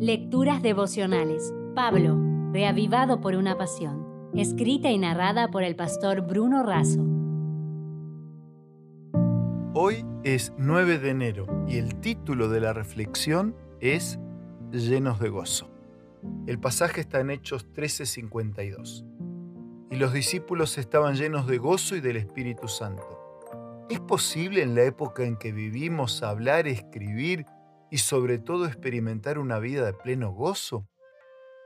Lecturas devocionales. Pablo, reavivado por una pasión. Escrita y narrada por el pastor Bruno Razo. Hoy es 9 de enero y el título de la reflexión es Llenos de gozo. El pasaje está en Hechos 13:52. Y los discípulos estaban llenos de gozo y del Espíritu Santo. ¿Es posible en la época en que vivimos hablar, escribir y sobre todo experimentar una vida de pleno gozo?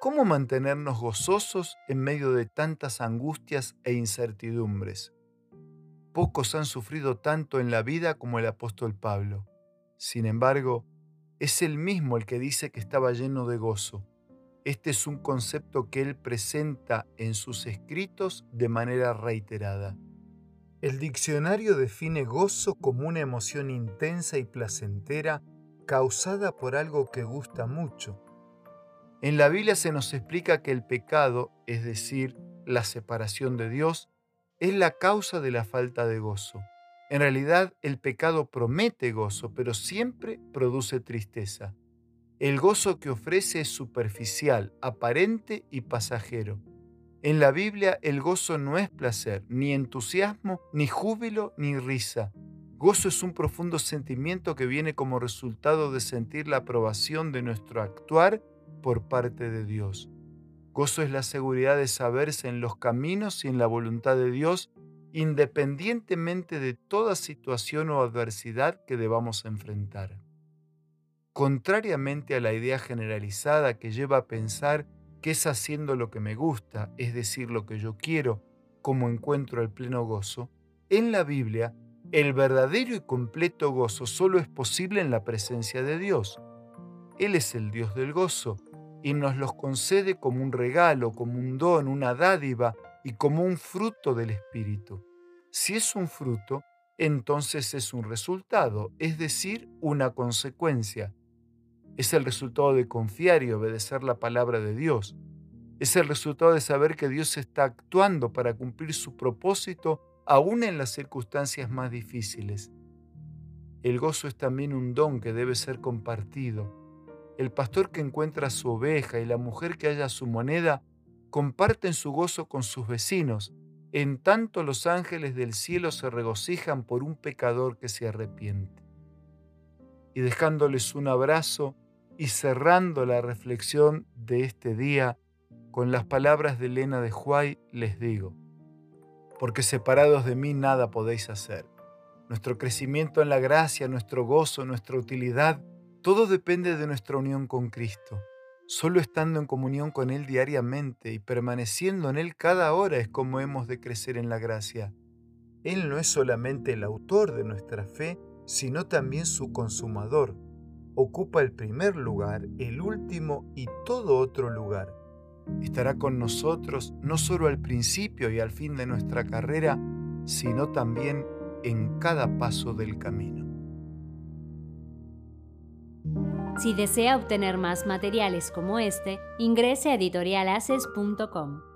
¿Cómo mantenernos gozosos en medio de tantas angustias e incertidumbres? Pocos han sufrido tanto en la vida como el apóstol Pablo. Sin embargo, es él mismo el que dice que estaba lleno de gozo. Este es un concepto que él presenta en sus escritos de manera reiterada. El diccionario define gozo como una emoción intensa y placentera causada por algo que gusta mucho. En la Biblia se nos explica que el pecado, es decir, la separación de Dios, es la causa de la falta de gozo. En realidad, el pecado promete gozo, pero siempre produce tristeza. El gozo que ofrece es superficial, aparente y pasajero. En la Biblia el gozo no es placer, ni entusiasmo, ni júbilo, ni risa. Gozo es un profundo sentimiento que viene como resultado de sentir la aprobación de nuestro actuar por parte de Dios. Gozo es la seguridad de saberse en los caminos y en la voluntad de Dios, independientemente de toda situación o adversidad que debamos enfrentar. Contrariamente a la idea generalizada que lleva a pensar que es haciendo lo que me gusta, es decir, lo que yo quiero, como encuentro el pleno gozo, en la Biblia el verdadero y completo gozo solo es posible en la presencia de Dios. Él es el Dios del gozo y nos los concede como un regalo, como un don, una dádiva y como un fruto del Espíritu. Si es un fruto, entonces es un resultado, es decir, una consecuencia. Es el resultado de confiar y obedecer la palabra de Dios. Es el resultado de saber que Dios está actuando para cumplir su propósito aún en las circunstancias más difíciles. El gozo es también un don que debe ser compartido. El pastor que encuentra su oveja y la mujer que halla su moneda comparten su gozo con sus vecinos, en tanto los ángeles del cielo se regocijan por un pecador que se arrepiente. Y dejándoles un abrazo y cerrando la reflexión de este día con las palabras de Elena de Huay, les digo, porque separados de mí nada podéis hacer. Nuestro crecimiento en la gracia, nuestro gozo, nuestra utilidad, todo depende de nuestra unión con Cristo. Solo estando en comunión con Él diariamente y permaneciendo en Él cada hora es como hemos de crecer en la gracia. Él no es solamente el autor de nuestra fe, sino también su consumador. Ocupa el primer lugar, el último y todo otro lugar estará con nosotros no solo al principio y al fin de nuestra carrera, sino también en cada paso del camino. Si desea obtener más materiales como este, ingrese a editorialaces.com.